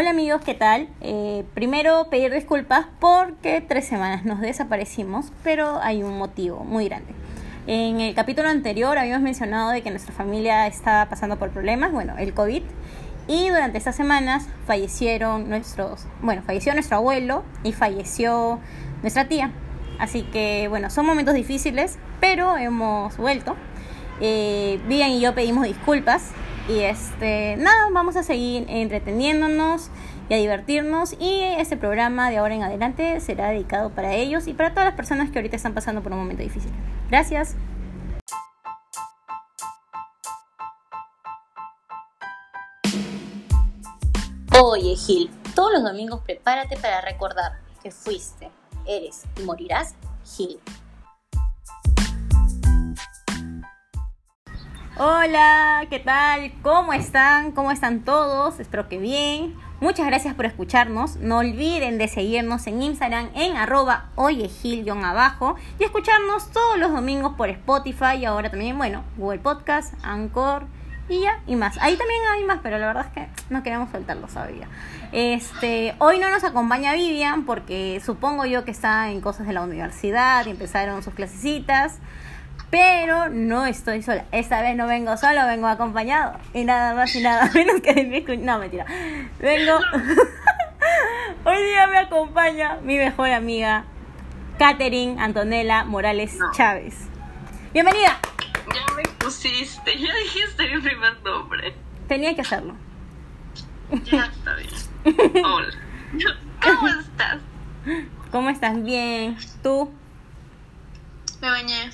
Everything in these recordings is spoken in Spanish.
Hola amigos, ¿qué tal? Eh, primero pedir disculpas porque tres semanas nos desaparecimos, pero hay un motivo muy grande. En el capítulo anterior habíamos mencionado de que nuestra familia estaba pasando por problemas, bueno, el COVID, y durante estas semanas fallecieron nuestros, bueno, falleció nuestro abuelo y falleció nuestra tía. Así que bueno, son momentos difíciles, pero hemos vuelto. Eh, Vivian y yo pedimos disculpas y este, nada, vamos a seguir entreteniéndonos y a divertirnos. Y este programa de ahora en adelante será dedicado para ellos y para todas las personas que ahorita están pasando por un momento difícil. Gracias. Oye, Gil, todos los domingos prepárate para recordar que fuiste, eres y morirás Gil. Hola, ¿qué tal? ¿Cómo están? ¿Cómo están todos? Espero que bien. Muchas gracias por escucharnos. No olviden de seguirnos en Instagram en arroba oyegil-abajo y escucharnos todos los domingos por Spotify y ahora también, bueno, Google Podcast, Anchor y ya, y más. Ahí también hay más, pero la verdad es que no queremos soltarlo todavía. Este, hoy no nos acompaña Vivian porque supongo yo que está en cosas de la universidad y empezaron sus clasecitas. Pero no estoy sola. Esta vez no vengo solo, vengo acompañado. Y nada más y nada menos que de mi No, mentira. Vengo. Hoy día me acompaña mi mejor amiga, Catherine Antonella Morales Chávez. Bienvenida. Ya me pusiste, ya dijiste mi primer nombre. Tenía que hacerlo. Ya está bien. Hola. ¿Cómo estás? ¿Cómo estás? Bien. ¿Tú? Me bañé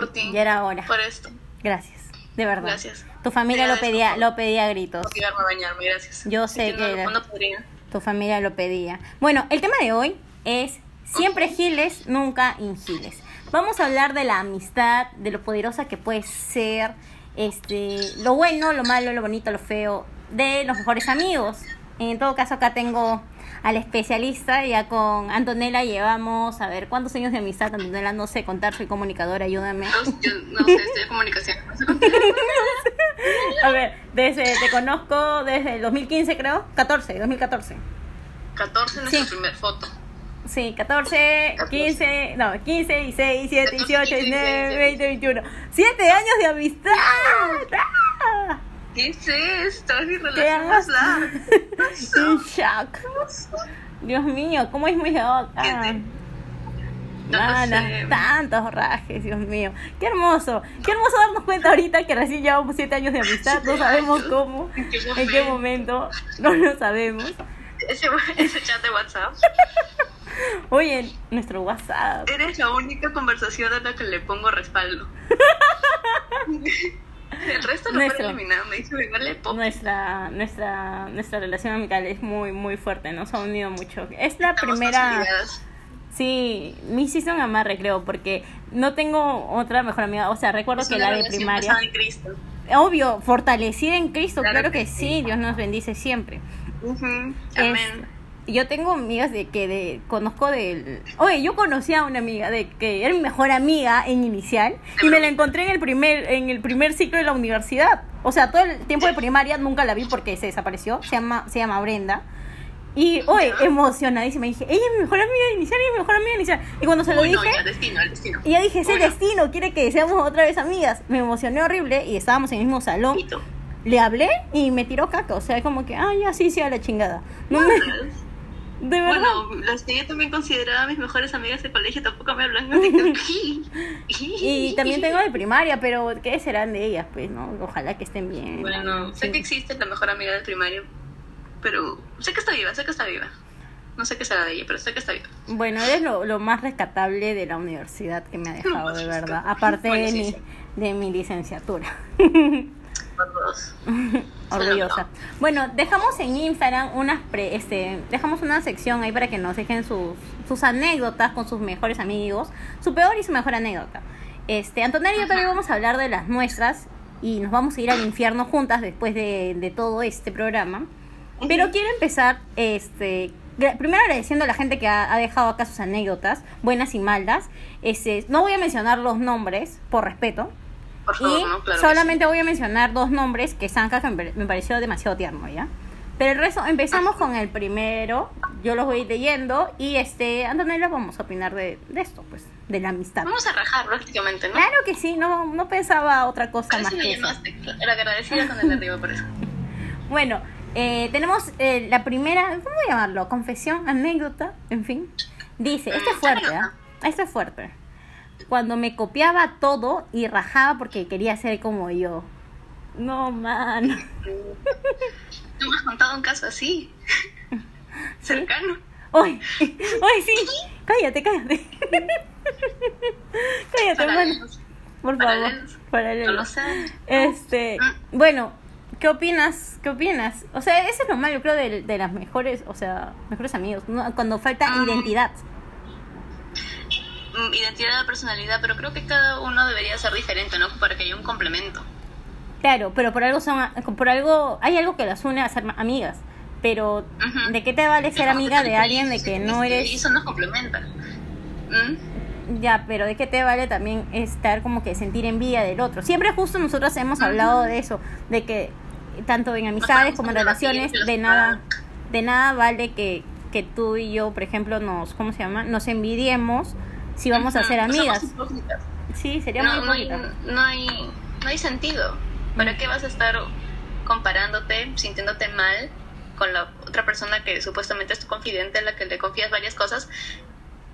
por ti. Ya era hora. Por esto. Gracias, de verdad. Gracias. Tu familia lo pedía, lo pedía a gritos. A bañarme, gracias. Yo sé que no, la- no podría. tu familia lo pedía. Bueno, el tema de hoy es siempre giles, nunca ingiles. Vamos a hablar de la amistad, de lo poderosa que puede ser, este, lo bueno, lo malo, lo bonito, lo feo, de los mejores amigos. En todo caso, acá tengo al especialista, ya con Antonella llevamos, a ver, ¿cuántos años de amistad? Antonella, no sé contar, soy comunicadora, ayúdame. No, yo no sé, estoy de comunicación. No sé contar. A ver, desde, te conozco desde el 2015 creo, 14, 2014. 14 en nuestra Sí. primera foto. Sí, 14, 15, no, 15, 16, 17, 18, 14, 19, 20, 21. 7 años de amistad. ¡Ah! ¿Qué es esto? Es mi ¿Qué relación más larga. Un shock. Dios mío, ¿cómo es loca? ¿Qué te- No Nada, sé. tantos rajes, Dios mío. Qué hermoso. Qué hermoso darnos cuenta ahorita que recién llevamos 7 años de amistad. No sabemos cómo, ¿En qué en qué momento. No lo sabemos. Ese, ese chat de WhatsApp. Oye, nuestro WhatsApp. Eres la única conversación a la que le pongo respaldo. El resto lo Nuestro. puedo eliminar. Me dice, me vale poco. nuestra nuestra nuestra relación amical es muy muy fuerte nos ha unido mucho es la Estamos primera sí me hiciste un amarre creo porque no tengo otra mejor amiga o sea recuerdo Es que la de primaria en Cristo. obvio fortalecida en Cristo claro, Claro que, que sí sí. Dios nos bendice siempre Amén. Yo tengo amigas de que de, conozco del oye yo conocí a una amiga de que era mi mejor amiga en inicial y me la encontré en el primer en el primer ciclo de la universidad. O sea todo el tiempo de primaria nunca la vi porque se desapareció. Se llama se llama Brenda. Y oye emocionadísima. Dije ella es mi mejor amiga de inicial ella es mi mejor amiga de inicial. Y cuando se lo Uy, no, dije ya, destino, el destino. y ya dije es el Bueno, destino quiere que seamos otra vez amigas me emocioné horrible y estábamos en el mismo salón. Le hablé y me tiró caca. O sea como que ah ya sí sí a la chingada no me de verdad Bueno, las que yo también consideraba mis mejores amigas de colegio tampoco me hablan. así que- Y también tengo de primaria, pero ¿qué serán de ellas? Pues, ¿no? Ojalá que estén bien. Bueno, sé que existe la mejor amiga del primario, pero sé que está viva, sé que está viva. No sé qué será de ella, pero sé que está viva. Bueno, eres lo, lo más rescatable de la universidad que me ha dejado, de verdad. Aparte de sí, mi, sí. de mi licenciatura. Orgullosa. Bueno, dejamos en Instagram unas pre- este, dejamos una sección ahí para que nos dejen sus, sus anécdotas con sus mejores amigos, su peor y su mejor anécdota. Este, Antonella y yo también vamos a hablar de las nuestras y nos vamos a ir al infierno juntas después de, de todo este programa. Pero quiero empezar, este, primero agradeciendo a la gente que ha, ha dejado acá sus anécdotas, buenas y malas. Este, no voy a mencionar los nombres por respeto, Por favor, y ¿no? Claro. solamente voy a mencionar dos nombres que Sanka que me pare- me pareció demasiado tierno, ¿ya? Pero el resto, empezamos con el primero. Yo los voy leyendo. Y este, Antonella, vamos a opinar de, de esto, pues, de la amistad. Vamos a rajar prácticamente, ¿no? Claro que sí, no, no pensaba otra cosa más me que eso. llamaste. Era agradecida con el de arriba por eso. Bueno, eh, tenemos eh, la primera, ¿cómo llamarlo? Confesión, anécdota, en fin. Dice, esto es Mm, fuerte, anécdota. ¿ah? Esto es fuerte. Cuando me copiaba todo y rajaba porque quería ser como yo. No, man. ¿Tú me has contado un caso así? Cercano. ¡Uy! ¡Uy, sí! Cállate, cállate. cállate, hermano. Paralelos. Por favor. Paralelos. No lo sé. Este, Mm. bueno, ¿qué opinas? ¿Qué opinas? O sea, eso es lo malo, yo creo, de, de las mejores, o sea, mejores amigos, ¿no? cuando falta Ah. identidad. Mm, Identidad, personalidad, pero creo que cada uno debería ser diferente, ¿no? Para que haya un complemento. Claro, pero por algo son, por algo, hay algo que las une a ser amigas. Pero. ¿de qué te vale ser amiga de alguien de que no Y eres... eso nos complementa. ¿Mm? Ya, pero ¿de qué te vale también estar como que sentir envidia del otro? Siempre justo nosotros hemos hablado de eso, de que tanto en amistades como en relaciones, de nada, de nada vale que, que tú y yo, por ejemplo, nos, ¿cómo se llama? Nos envidiemos si vamos a ser amigas. Sí, sería no, muy no, hay, no, hay, no hay sentido. ¿Para qué vas a estar comparándote, sintiéndote mal con la otra persona que supuestamente es tu confidente, en la que le confías varias cosas,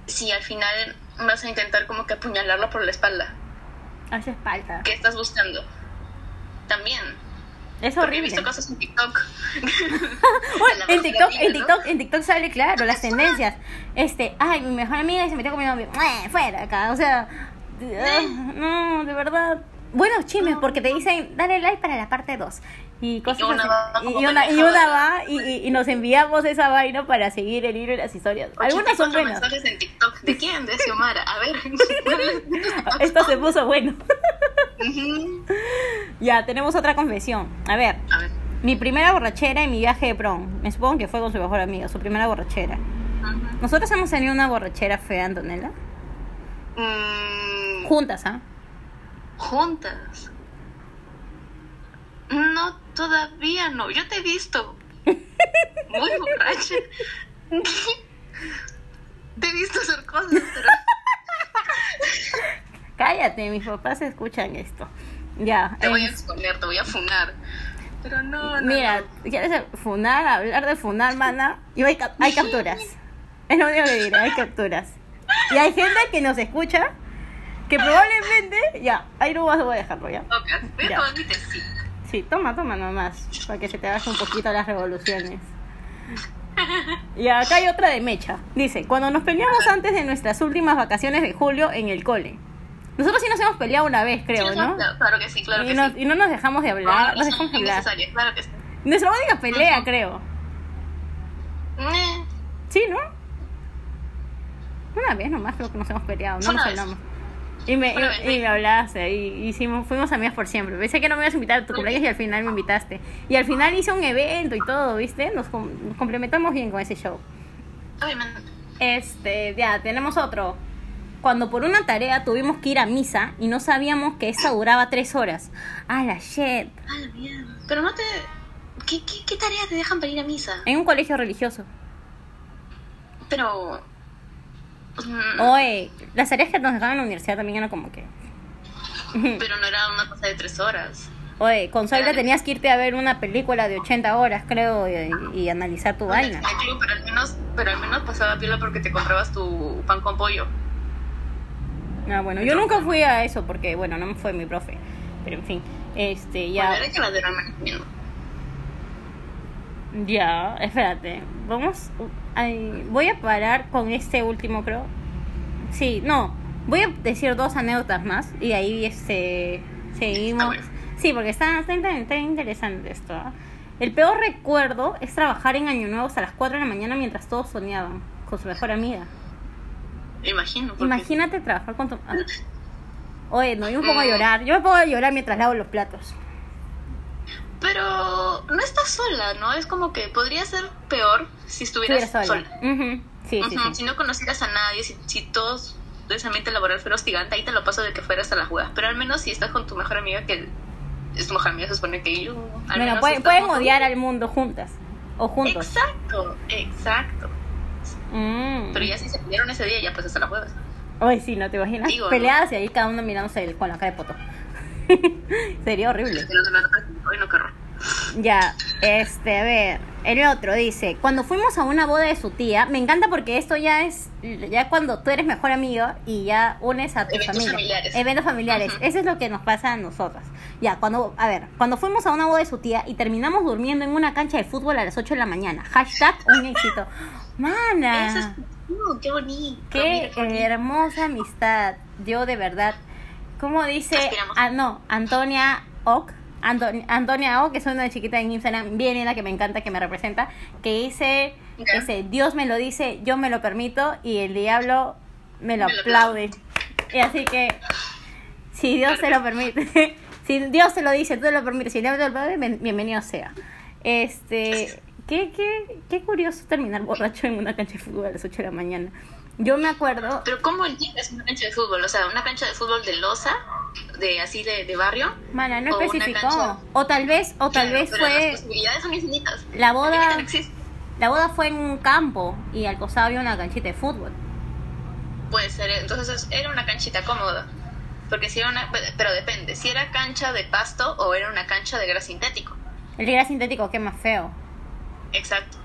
si al final vas a intentar como que apuñalarlo por la espalda? Hace falta. ¿Qué estás buscando? También. Es Porque he horrible. visto cosas en TikTok. La en TikTok, en ¿no? TikTok, en TikTok sale claro las tendencias. Este, ay, mi mejor amiga se metió con mi novio. ¡Eh, fuera acá! O sea, ah, no, de verdad. Buenos chismes porque te dicen, dale like para la parte 2. Y cosas una así. va Y, y una, y una va y, y- y nos enviamos esa vaina para seguir el hilo de las historias. Algunas son 84 buenas. mensajes en TikTok. ¿De quién? De Xiomara. A ver. Esto se puso bueno. Ya, tenemos otra confesión. A ver, A ver. mi primera borrachera en mi viaje de prom. Me supongo que fue con su mejor amiga, su primera borrachera. Nosotros hemos tenido una borrachera fea, Antonella. Mm, Juntas, ¿ah? juntas. No, todavía no. Yo te he visto. Muy borracha. Te he visto hacer cosas, pero Cállate, mis papás escuchan esto. Ya. te voy a exponer, te voy a funar. Pero no, no. mira, no. ¿quieres funar? Hablar de funar, mana. Y hay, cap- hay capturas. Es lo único que diré, hay capturas. Y hay gente que nos escucha que probablemente. Ya, ahí no vas, voy a dejarlo ya. Ok, voy a Ya. Sí, toma, toma nomás, para que se te baje un poquito las revoluciones. Y acá hay otra de Mecha. Dice, cuando nos peleamos antes de nuestras últimas vacaciones de julio en el cole. Nosotros sí nos hemos peleado una vez, creo, Sí, ¿no? Claro, claro que sí, claro y, que sí. y no nos dejamos de hablar, no nos dejamos de hablar. claro que sí. Nuestra única pelea, creo. Eh, Sí, ¿no? Una vez nomás creo que nos hemos peleado, no nos vez. hablamos. Y me, y, me hablaste y hicimos, fuimos amigas por siempre. Pensé que no me ibas a invitar a tu cumpleaños y al final me invitaste. Y al final hice un evento y todo, ¿viste? Nos, com- nos complementamos bien con ese show. Obviamente. Este, ya, tenemos otro. Cuando por una tarea tuvimos que ir a misa y no sabíamos que esa duraba tres horas. Ah, la shit. Ah, la mierda. Pero no te. ¿Qué, qué, qué tarea te dejan para ir a misa? En un colegio religioso. Pero. Oye, las tareas que nos dejaban en la universidad también eran como que. Pero no era una cosa de tres horas. Oye, con suerte tenías que irte a ver una película de 80 horas, creo, y, y analizar tu vaina. Pero al menos, pero al menos pasaba piola porque te comprabas tu pan con pollo. Ah, bueno, yo nunca fui a eso porque, bueno, no me fue mi profe. Pero en fin, este, ya. Bueno, era que las de comiendo. Ya, espérate. Vamos. Ay, voy a parar con este último, creo. Sí, no. Voy a decir dos anécdotas más y ahí este seguimos. Sí, porque está, está, inter- está interesante esto. ¿ah? El peor recuerdo es trabajar en Año Nuevo hasta las 4 de la mañana mientras todos soñaban con su mejor amiga. Imagino. Porque... Imagínate trabajar con tu. ah. Oye, no, yo me pongo a Mm. llorar. Yo me pongo a llorar mientras lavo los platos. Pero no estás sola, ¿no? Es como que podría ser peor si estuvieras Estuviera sola. Sí, sí. Si no conocieras a nadie, si, si todos ese ambiente laboral fuera hostigante, ahí te lo paso de que fueras a las jugadas. Pero al menos si estás con tu mejor amiga, que es tu mejor amiga, se supone que yo. al Bueno, menos pueden, pueden odiar al mundo juntas. o juntos. Exacto, exacto. Mm. Pero ya si se pelearon ese día, ya pues hasta la jueves. Ay, sí, no te imaginas. Digo, ¿no? Peleadas y ahí cada uno mirándose el- con la cara de poto. Sería horrible. Ya, este, a ver, el otro dice, cuando fuimos a una boda de su tía, me encanta porque esto ya es, ya cuando tú eres mejor amigo y ya unes a tu Eventos familia. familiares. Eventos familiares. Eso es lo que nos pasa a nosotras. Ya, cuando, a ver, cuando fuimos a una boda de su tía y terminamos durmiendo en una cancha de fútbol a las 8 de la mañana. Hashtag un éxito. Mana. Eso es... Uh, qué bonito. Qué mira, qué bonito. hermosa amistad. Yo de verdad. ¿Cómo dice? Ah, no, Antonia Ock. Anto- Antonia Ock, que es una chiquita en Instagram, bien linda, que me encanta, que me representa, que dice, ese, Dios me lo dice, yo me lo permito, y el diablo me lo Me lo aplaude. Y así que, si Dios se lo permite, si Dios te lo dice, tú te lo permites, si el diablo te lo aplaude, bien- bienvenido sea. Este, qué, qué, qué curioso terminar borracho en una cancha de fútbol a las 8 de la mañana. Yo me acuerdo, Pero ¿cómo entiendes una cancha de fútbol? O sea, una cancha de fútbol de losa, de así de, de barrio. Mana, no O especificó. cancha- O tal vez, o tal Claro, vez pero Las fue. posibilidades son infinitas. La boda- no. La boda fue en un campo y al costado había una canchita de fútbol. Puede ser, entonces es- era una canchita cómoda. Porque si era una. Pero depende, si era cancha de pasto o era una cancha de gras sintético. El gras sintético, que más feo. Exacto.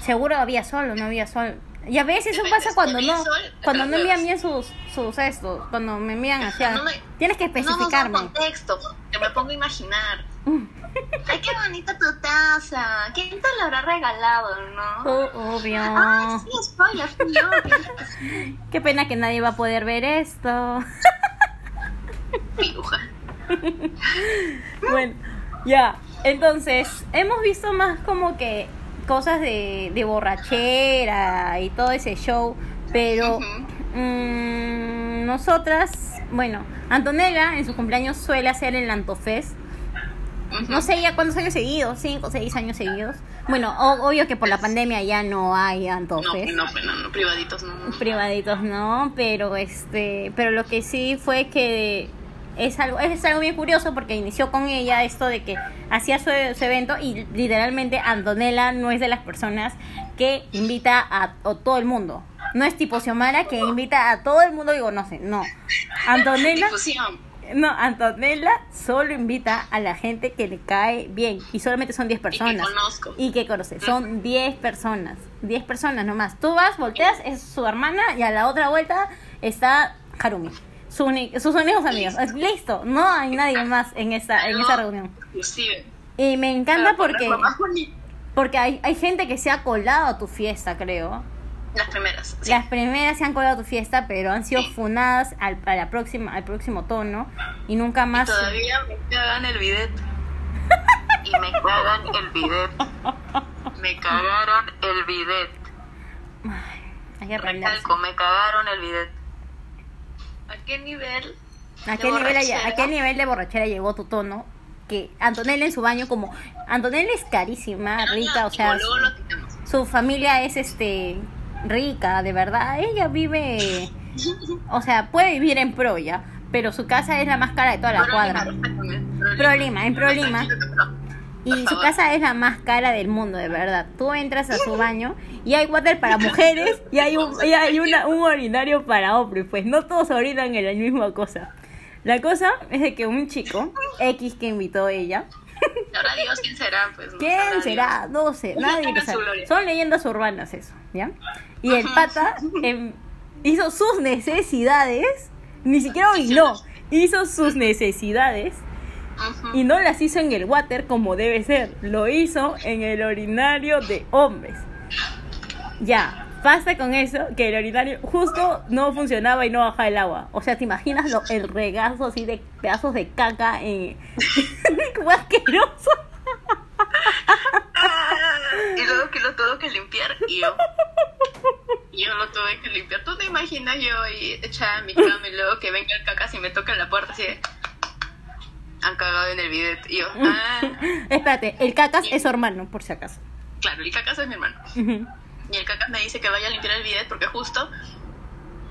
Seguro había sol o no había sol. Y a veces eso pasa cuando no, sol, cuando no envían bien sus, sus estos, cuando me envían hacia, No me- tienes que No nos da especificarme. contexto, que me pongo a imaginar. Ay, qué bonita tu taza. ¿Quién te la habrá regalado, no? Oh, obvio. Ay, sí, spoiler, yo. Qué pena que nadie va a poder ver esto. Piruja. bueno, ya. Entonces, hemos visto más como que cosas de, de borrachera y todo ese show, pero mm, nosotras, bueno, Antonella en su cumpleaños suele hacer el Antofest. No sé ya cuántos años seguidos, cinco o seis años seguidos. Bueno, o- obvio que por la pandemia ya no hay Antofest. no, no, no, privaditos no. no. privaditos no, pero este, pero lo que sí fue que es algo, es algo bien curioso porque inició con ella esto de que hacía su, su evento y literalmente Antonella no es de las personas que invita a, a todo el mundo. No es tipo Xiomara que invita a todo el mundo y conoce, no. Antonella, no, Antonella solo invita a la gente que le cae bien y solamente son 10 personas. conozco. Y que conoce, son 10 personas, 10 personas nomás. Tú vas, volteas, es su hermana y a la otra vuelta está Harumi. Su sus únicos amigos. Listo, no hay nadie más en esa, en esa reunión. Inclusive. Y me encanta Para porque, porque hay, hay gente que se ha colado a tu fiesta, creo. Las primeras. sí. Las primeras se han colado a tu fiesta, pero han sido Sí. funadas al, a la próxima, al próximo tono y nunca más. Todavía me cagan el bidet. Y me cagan el bidet. Me cagaron el bidet. Hay que. Recalco, me cagaron el bidet. ¿A qué nivel? ¿A qué, nivel, ¿A qué nivel de borrachera llegó tu tono? Que Antonella en su baño, como. Antonella es carísima, Pero rica, o sea, su familia es este rica, de verdad. Ella vive. O sea, puede vivir en Pro ya, pero su casa es la más cara de toda la cuadra. Prolima, en pero- Y su casa es la más cara del mundo, de verdad. Tú entras a su baño y hay water para mujeres y hay un, y hay una, un urinario para hombres. Pues no todos orinan en la misma cosa. La cosa es de que un chico, X que invitó ella, Ahora Dios, ¿quién será? Pues, ¿quién será? No sé, nadie lo sabe. Son leyendas urbanas eso, ¿ya? Y el pata em, hizo sus necesidades, ni siquiera orinó, hizo sus necesidades Y no las hizo en el water como debe ser, lo hizo en el orinario de hombres. Ya, basta con eso, que el orinario justo no funcionaba y no bajaba el agua. O sea, ¿te imaginas lo- el regazo así de pedazos de caca en... ¡Qué asqueroso! Y luego que lo tuve que limpiar y yo. Yo lo tuve que limpiar. ¿Tú te imaginas yo echada en mi cama y luego que venga el cacas y me toca en la puerta así de... Han cagado en el bidet. Y yo, ah, Espérate, el cacas es su hermano, por si acaso. claro, el cacas es mi hermano. Ujú. Y el cacas me dice que vaya a limpiar el bidet porque justo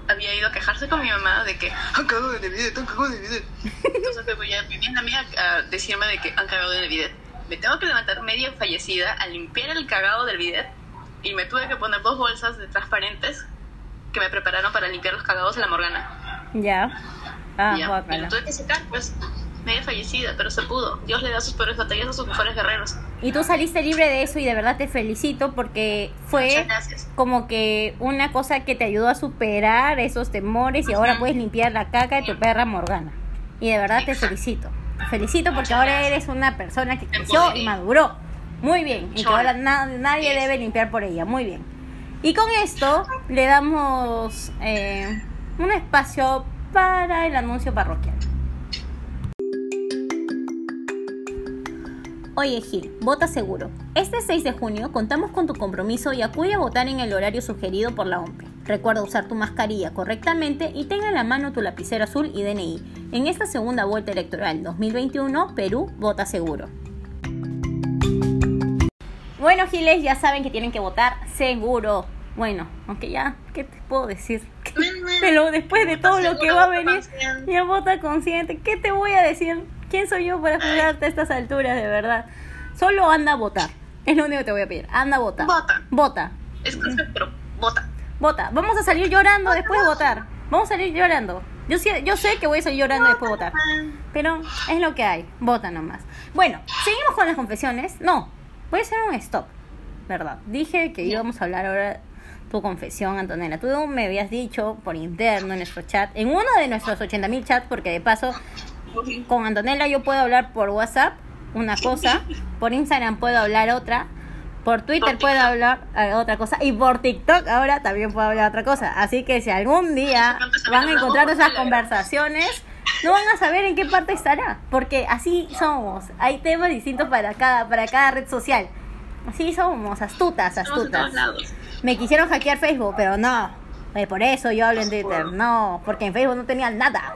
había ido a quejarse con mi mamá de que han cagado en el bidet, han cagado en el bidet. Entonces me voy a mi amiga a decirme de que han cagado en el bidet. me tengo que levantar medio fallecida a limpiar el cagado del bidet y me tuve que poner dos bolsas de transparentes que me prepararon para limpiar los cagados de la Morgana. Ya. Ah, Ya, y lo tuve que secar, pues, medio fallecida, pero se pudo. Dios le da sus peores batallas a sus mejores guerreros. Y tú saliste libre de eso y de verdad te felicito porque fue como que una cosa que te ayudó a superar esos temores y ahora puedes limpiar la caca de tu perra Morgana. Y de verdad te felicito. Te felicito porque Muchas ahora gracias. eres una persona que creció y maduró. Muy bien. Y que ahora na- nadie Yes. debe limpiar por ella. Muy bien. Y con esto le damos eh, un espacio para el anuncio parroquial. Oye Gil, vota seguro. Este 6 de junio contamos con tu compromiso y acude a votar en el horario sugerido por la OMPE. Recuerda usar tu mascarilla correctamente y tenga en la mano tu lapicero azul y DNI. En esta segunda vuelta electoral 2021, Perú vota seguro. Bueno, Giles, ya saben que tienen que votar seguro. Bueno, aunque ya, ¿qué te puedo decir? Pero después de todo lo que va a venir, ya vota consciente. ¿Qué te voy a decir? ¿Quién soy yo para juzgarte a estas alturas, de verdad? Solo anda a votar. Es lo único que te voy a pedir. Anda a votar. Vota. Vota. Es pero vota. Vota. Vamos a salir llorando después de votar. Vamos a salir llorando. Yo, sé- yo sé que voy a salir llorando después de votar. Pero es lo que hay. Vota nomás. Bueno, seguimos con las confesiones. No, voy a hacer un stop. ¿Verdad? Dije que íbamos a hablar ahora tu confesión, Antonella. Tú me habías dicho por interno en nuestro chat, en uno de nuestros 80.000 chats, porque de paso con Antonella yo puedo hablar por WhatsApp una cosa, por Instagram puedo hablar otra, por Twitter Por puedo hablar eh, otra cosa y por TikTok ahora también puedo hablar otra cosa. Así que si algún día van a encontrar esas conversaciones, no van a saber en qué parte estará, porque así somos. Hay temas distintos para cada para cada red social. Así somos, astutas, astutas. Me quisieron hackear Facebook, pero no. Eh, por eso yo hablo en Twitter. No, porque en Facebook no tenía nada.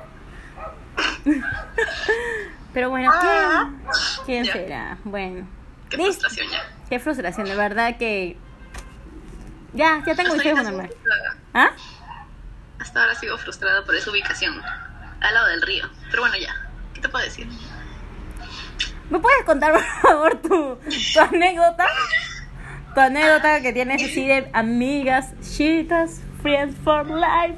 Pero bueno, ¿quién, quién Ya. será? Bueno. Qué Listo. frustración ya. Qué frustración, de verdad que... Ya, ya tengo mi normal. frustrada. ¿Ah? Hasta ahora sigo frustrada por esa ubicación. Al lado del río. Pero bueno, ya. ¿Qué te puedo decir? ¿Me puedes contar, por favor, tu, tu anécdota? Tu anécdota que tienes así de amigas, chitas, friends for life.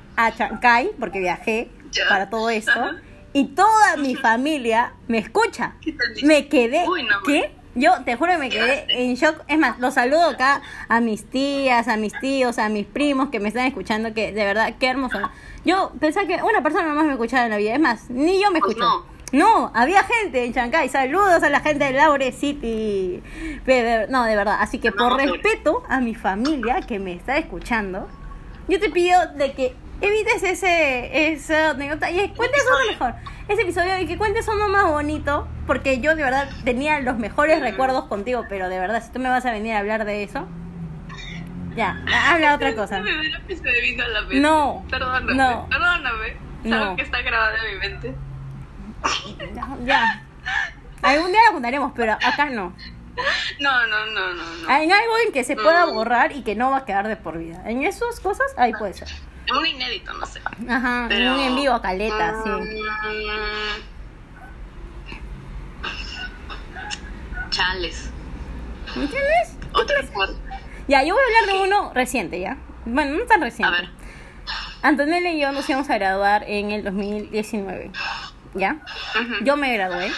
a Chancay porque viajé Ya. para todo esto Ajá. y toda mi familia me escucha. Me quedé, Uy, no, ¿qué? Yo te juro que me quedé en shock. Es más, los saludo acá a mis tías, a mis tíos, a mis primos que me están escuchando, que de verdad, qué hermoso. Yo pensaba que una persona nomás me escuchaba en la vida. Es más, ni yo me Pues escucho. No, había gente en Chancay. Saludos a la gente de Laure City. Pe- de- No, de verdad. Así que por respeto a mi familia que me está escuchando, yo te pido de que evites ese esa anécdota y cuentes uno mejor. Ese episodio y que cuentes uno más bonito, porque yo de verdad tenía los mejores Mm. recuerdos contigo, pero de verdad, si tú me vas a venir a hablar de eso, ya, habla otra cosa. No me. No, Perdóname. no. Perdóname. No. Sabes que está grabado en mi mente. Ya, ya. Algún día lo contaremos, pero acá no. No, no, no, no, no. En algo en que se pueda borrar y que no va a quedar de por vida. En esas cosas, ahí puede ser. Un inédito, no sé. Ajá, en Pero- un en vivo, caleta, sí. Mm. Chales. ¿Entiendes? Otra parte. Ya, yo voy a hablar de uno reciente, ¿ya? Bueno, no tan A reciente. ver. Antonella y yo nos íbamos a graduar en el 2019, ¿ya? Ujú. Yo me gradué.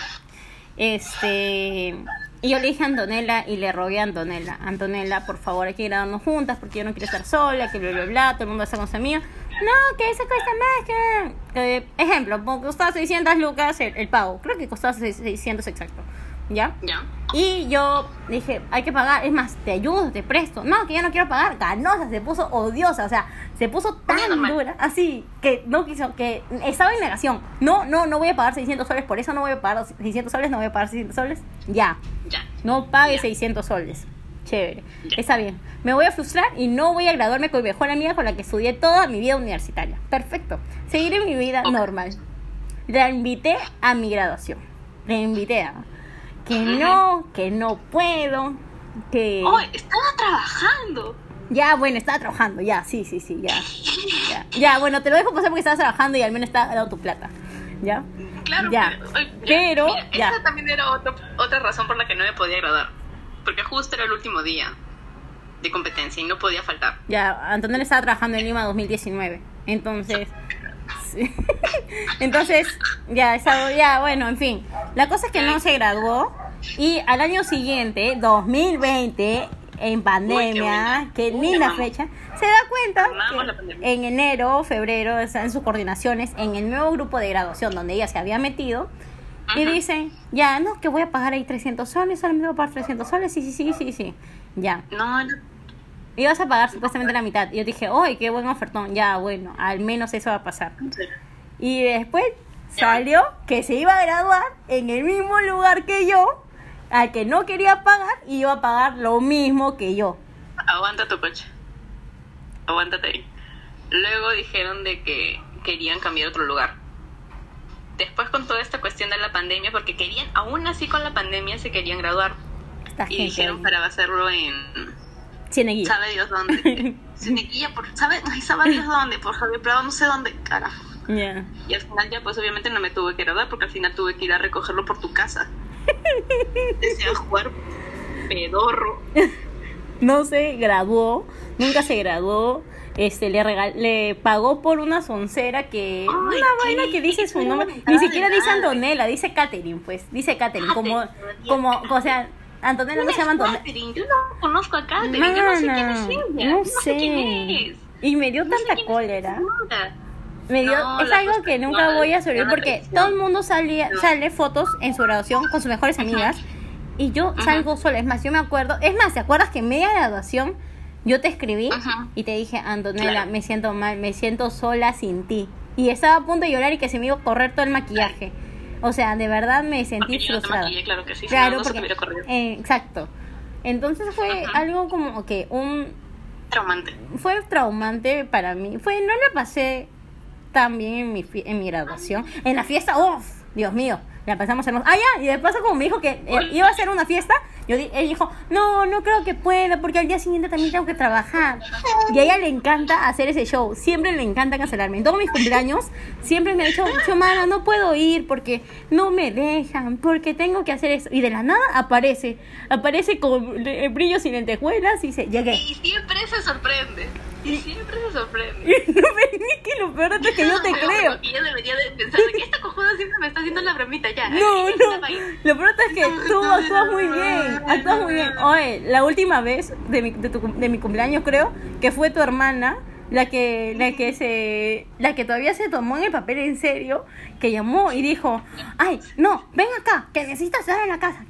Este. Y yo le dije a Antonella y le rogué a Antonella. Antonella, por favor, hay que graduarnos juntas porque yo no quiero estar sola, que bla, bla, bla, todo el mundo está con su amiga. No, que eso cuesta más que... ejemplo, costaba 600 lucas el, el pago. Creo que costaba 600 exacto. ¿Ya? Ya. Y yo dije, hay que pagar, es más, te ayudo, te presto. No, que yo no quiero pagar. Ganosa, se puso odiosa, o sea, se puso tan dura, así, que no quiso, que estaba en negación. No, no, no voy a pagar 600 soles, por eso no voy a pagar 600 soles, no voy a pagar 600 soles. Ya. Ya. No pague 600 soles. Chévere. Está bien. Me voy a frustrar y no voy a graduarme con mi mejor amiga con la que estudié toda mi vida universitaria. Perfecto. Seguiré mi vida normal. La invité a mi graduación. La invité a que no, que no puedo, que... ¡Oh, estaba trabajando! Ya, bueno, estaba trabajando, ya, sí, sí, sí, ya. Ya, ya bueno, te lo dejo pasar porque estabas trabajando y al menos estás dando tu plata. ¿Ya? Claro, ya. Pero, pero ya. esa también era otro, otra razón por la que no me podía graduar. Porque justo era el último día de competencia y no podía faltar. Ya, Antonio estaba trabajando en Lima 2019. Entonces... Entonces, ya, ya, bueno, en fin. La cosa es que no se graduó y al año siguiente, 2020, en pandemia, que ni la fecha, se da cuenta que en enero, febrero, en sus coordinaciones, en el nuevo grupo de graduación donde ella se había metido, y dicen, ya, no, que voy a pagar ahí 300 soles, solamente voy a pagar 300 soles, sí, sí, sí, sí, sí, ya. No, Ibas a pagar supuestamente la mitad. Y yo dije, ¡ay, qué buen ofertón! Ya, bueno, al menos eso va a pasar. Y después salió que se iba a graduar en el mismo lugar que yo, al que no quería pagar, y iba a pagar lo mismo que yo. Aguanta tu coche. Aguántate ahí. Luego dijeron de que querían cambiar otro lugar. Después con toda esta cuestión de la pandemia, porque querían, aún así con la pandemia se querían graduar. y dijeron para hacerlo en Cieneguilla. Sabe Dios dónde. Cieneguilla, por, sabe, sabe Dios dónde, por Javier Prado, no sé dónde, carajo. Yeah. Y al final ya pues obviamente no me tuve que graduar porque al final tuve que ir a recogerlo por tu casa. Decía jugar pedorro. No se graduó, nunca se graduó. Este le regal le pagó por una soncera que una vaina que dice su nombre, ni siquiera dice Antonella, dice Katherine, pues, dice Katherine como como o sea, Antonella no se llama Antonella. Yo no conozco a Katherine, yo no sé quién es ella. No, sé. quién es. Y me dio tanta cólera. Me dio, es algo que nunca voy a subir porque todo el mundo salía, sale fotos en su graduación con sus mejores amigas y yo salgo sola. Es más, yo me acuerdo, es más, ¿te acuerdas que en media graduación yo te escribí y te dije, Antonella, me siento mal, me siento sola sin ti? Y estaba a punto de llorar y que se me iba a correr todo el maquillaje. O sea, de verdad me sentí frustrada. claro que sí, claro, porque, eh, exacto. Entonces fue algo como que un... Traumante. Fue traumante para mí. Fue, no la pasé tan bien en mi, en mi graduación. En la fiesta, uff, Dios mío, la pasamos hermosa. Ah, ya, y de paso como me dijo que eh, iba a hacer una fiesta, yo él dijo, no, no creo que pueda, porque al día siguiente también tengo que trabajar. Y a ella le encanta hacer ese show, siempre le encanta cancelarme. En todos mis cumpleaños, siempre me ha dicho, Chomara, no puedo ir porque no me dejan, porque tengo que hacer eso. Y de la nada aparece, aparece con brillos y lentejuelas y dice, llegué. Y siempre se sorprende. Y siempre se sorprende. no me que lo peor es que yo te creo. Y yo debería de pensar de que esta cojuda siempre me está haciendo la bromita ya. No, no. Lo peor es que tú actúas muy bien. Actúas muy bien. Oye, la última vez de mi, de, tu, de mi cumpleaños creo que fue tu hermana la que la que se la que todavía se tomó en el papel en serio que llamó y dijo ay no ven acá que necesitas estar en la casa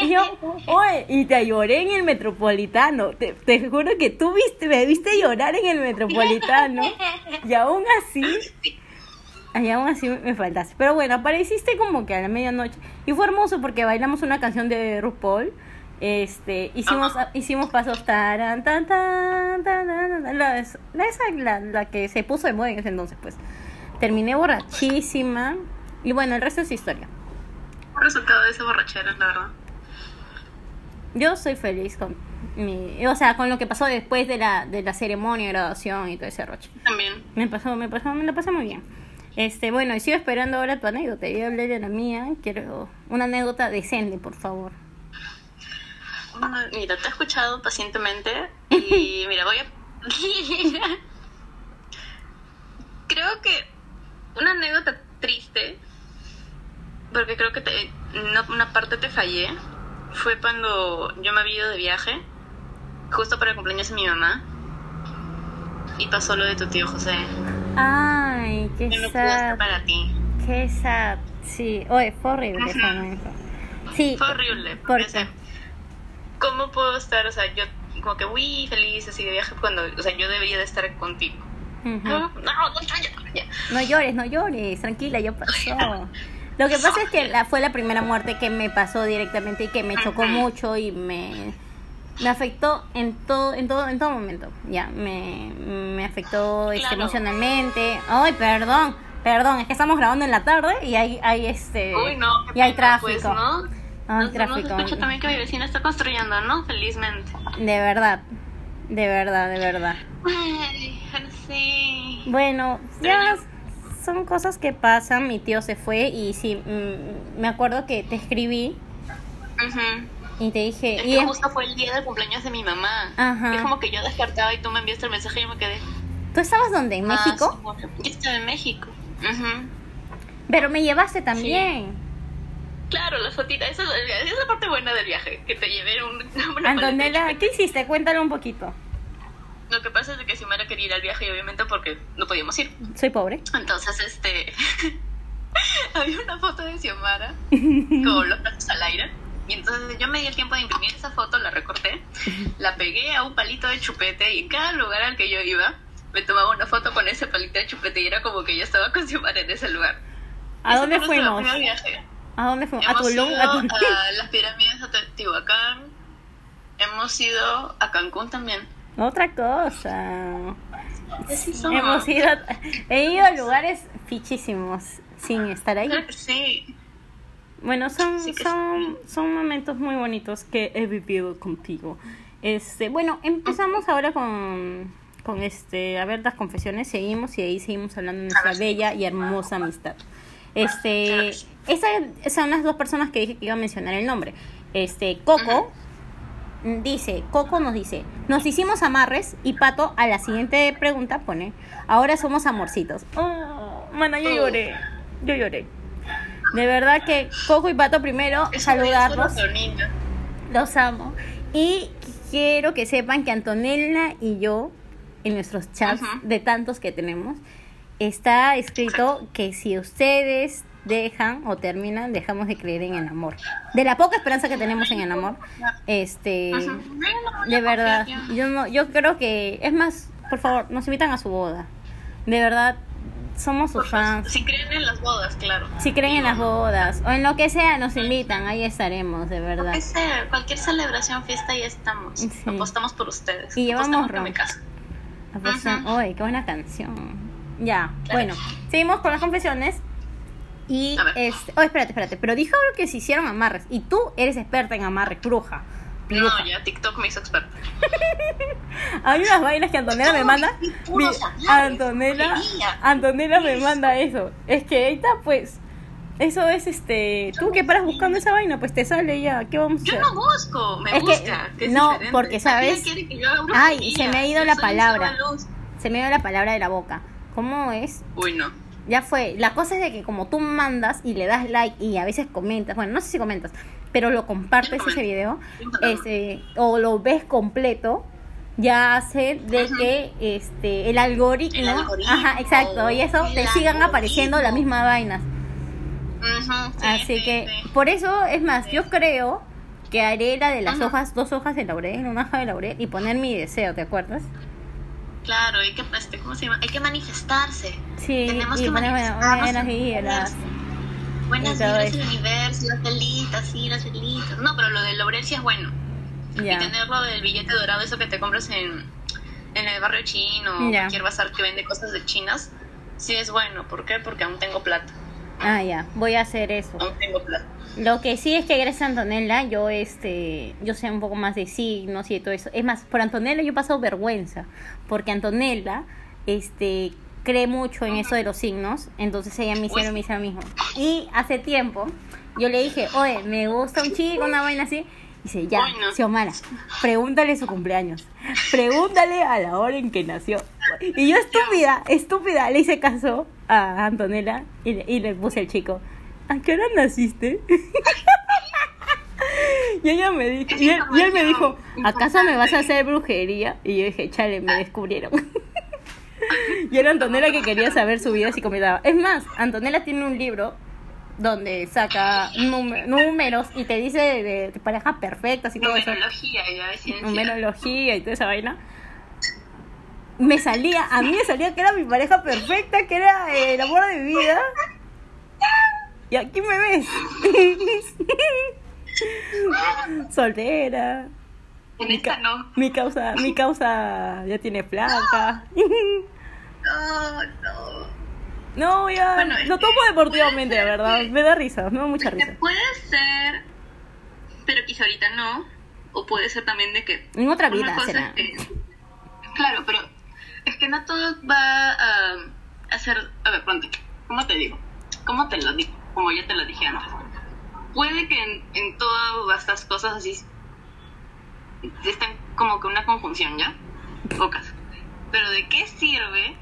y yo oye y te lloré en el metropolitano te, te juro que tú viste me viste llorar en el metropolitano y aún así y aún así me faltaste pero bueno apareciste como que a la medianoche y fue hermoso porque bailamos una canción de RuPaul este, hicimos, hicimos pasos taran, tan, tan, tan, tan, la, esa, la, la que se puso de moda en ese entonces, pues. Terminé borrachísima. Y bueno, el resto es historia. ¿Qué resultado de ese borrachera, la verdad? Yo soy feliz con mi, o sea, con lo que pasó después de la, de la ceremonia de graduación y todo ese roche. También. Me pasó, me pasó, me lo pasé muy bien. Este, bueno, y sigo esperando ahora tu anécdota. Yo hablé de la mía. Quiero una anécdota decente, por favor mira, te he escuchado pacientemente y mira, voy a... creo que una anécdota triste, porque creo que te, una parte te fallé, fue cuando yo me había ido de viaje, justo para el cumpleaños de mi mamá, y pasó lo de tu tío José. Ay, qué sad. para ti. Qué sad. Sí, oye, fue horrible ese momento. Sí. Fue horrible. ¿Por porque, sea, ¿Cómo puedo estar, o sea, yo como que muy feliz así de viaje cuando, o sea, yo debería de estar contigo? Ujú. No, no, no, ya. No llores, no llores, tranquila, ya pasó. Lo que pasa es que la, fue la primera muerte que me pasó directamente y que me chocó mucho y me, me afectó en todo, en todo, en todo momento. Ya, me, me afectó este, Claro. emocionalmente. Ay, perdón, perdón, es que estamos grabando en la tarde y hay, hay este Uy, no. y hay pena, tráfico. Pues, ¿no? Hay No, tráfico. No, escucho también que mi vecino está construyendo, ¿no? Felizmente. De verdad, de verdad, de verdad. Ay, no sé. Bueno, ya son cosas que pasan. Mi tío se fue y sí, mm, me acuerdo que te escribí Ujú. y te dije. Es y que es- justo fue el día del cumpleaños de mi mamá. Ajá. Es como que yo despertaba y tú me enviaste el mensaje y yo me quedé. ¿Tú estabas donde? ¿En ah, México? sí, bueno, Yo estaba en México. Ujú. Pero me llevaste también. Claro, las fotitas. Esa, es la parte buena del viaje. Que te llevé un, una Antonella, ¿qué hiciste? Cuéntalo un poquito. Lo que pasa es que Xiomara quería ir al viaje y obviamente porque no podíamos ir. Soy pobre. Entonces, este. había una foto de Xiomara con los brazos al aire. Y entonces yo me di el tiempo de imprimir esa foto, la recorté, la pegué a un palito de chupete y en cada lugar al que yo iba me tomaba una foto con ese palito de chupete y era como que yo estaba con Xiomara en ese lugar. ¿A Ese dónde fuimos? viaje. ¿A dónde fuimos? ¿A Tulum? ido ¿A Tulum? a las pirámides de Teotihuacán. Hemos ido a Cancún también. Otra cosa. Sí. Hemos ido, he ido a lugares fichísimos sin estar ahí. Que sí. Bueno, son, Sí son, son momentos muy bonitos que he vivido contigo. Este, bueno, empezamos ahora con, con este, a ver las confesiones, seguimos y ahí seguimos hablando de nuestra bella y hermosa amistad. Este, esas son las dos personas que dije que iba a mencionar el nombre. Este, Coco dice, Coco nos dice, nos hicimos amarres y Pato a la siguiente pregunta pone, ahora somos amorcitos. Oh, mana, yo lloré, yo lloré. De verdad que Coco y Pato primero Eso saludarlos, los amo. Y quiero que sepan que Antonella y yo, en nuestros chats de tantos que tenemos, está escrito que si ustedes dejan o terminan, dejamos de creer en el amor. De la poca esperanza que tenemos en el amor, este, de verdad, yo. no, yo creo que es más, por favor, nos invitan a su boda. De verdad, somos sus fans. Si creen en las bodas, claro. Si creen en las bodas o en lo que sea, nos invitan, ahí estaremos, de Lo verdad. que sea, cualquier celebración, fiesta, ahí estamos. Sí. Apostamos por ustedes. Y llevamos ron. Uy, qué buena canción. Ya, Claro. bueno, seguimos con las confesiones. Y, este, oh, espérate, espérate, pero dijo algo que se hicieron amarres. Y tú eres experta en amarres, bruja. bruja. No, ya TikTok me hizo experta. Hay unas vainas que Antonella me manda. Mi- Antonella. Antonella me manda eso. Es que está, pues. Eso es este. Tú que paras buscando esa vaina, pues te sale ya. ¿Qué vamos a Yo hacer? no busco, me Es que- gusta. que es no, diferente. porque, ¿sabes? Ella que yo Ay, se me ha ido Yo la palabra. Se me dio la palabra de la boca. ¿Cómo es? Uy, no. Ya fue. La cosa es de que como tú mandas y le das like y a veces comentas, bueno, no sé si comentas, pero lo compartes ese video, este, o lo ves completo, ya hace de que este el algoritmo, El algoritmo, ajá, exacto, y eso te sigan algoritmo. apareciendo las mismas vainas. Sí, Así sí, que por eso es más, yo creo que haré la de las Ajá. hojas, dos hojas de laurel, una hoja de laurel y poner mi deseo, ¿te acuerdas? Claro, hay que, este, ¿cómo se llama? Hay que manifestarse. Sí, Tenemos que manifestarnos buenas en vibras. Buenas vibras del universo, las velitas, sí, las velitas. No, pero lo del laurel sí es bueno. Y tenerlo del billete dorado, eso que te compras en, en el barrio chino, o Ya. cualquier bazar que vende cosas de chinas, sí es bueno. ¿Por qué? Porque aún tengo plata. Ah, ya, voy a hacer eso. Aún tengo plata. Lo que sí es que gracias a Antonella yo este yo sé un poco más de signos y de todo eso. Es más, por Antonella yo he pasado vergüenza, porque Antonella este cree mucho en eso de los signos, entonces ella me hicieron, me hizo lo mismo. Y hace tiempo yo le dije, "Oye, me gusta un chico, una vaina así." Dice, "Ya, Ay, no. Xiomara, pregúntale su cumpleaños. Pregúntale a la hora en que nació." Y yo estúpida, estúpida, le hice caso a Antonella y le, y le puse al chico. ¿A qué hora naciste? y ella me dijo, y él, y él me dijo, ¿acaso me vas a hacer brujería? Y yo dije, chale, me descubrieron. y era Antonella que quería saber su vida si comentaba. Es más, Antonella tiene un libro donde saca núme- números y te dice de, de parejas perfectas y todo eso. Numerología, ya de ciencia. Numerología y toda esa vaina. Me salía, a mí me salía que era mi pareja perfecta, que era el amor de mi vida. Y aquí me ves. Soltera. En Mi, esta ca- no. mi causa, mi causa ya tiene placa. No, no. No, ya. Bueno, lo tomo deportivamente, la verdad. Me da risa, me da mucha risa. puede ser, pero quizá ahorita no. O puede ser también de que. En otra vida será. que- claro, pero es que no todo va a, a ser. A ver, pronto. ¿Cómo te digo? ¿Cómo te lo digo? Como ya te lo dije antes. Puede que en, en todas estas cosas así estén como que una conjunción, ¿ya? Pocas. Pero ¿de qué sirve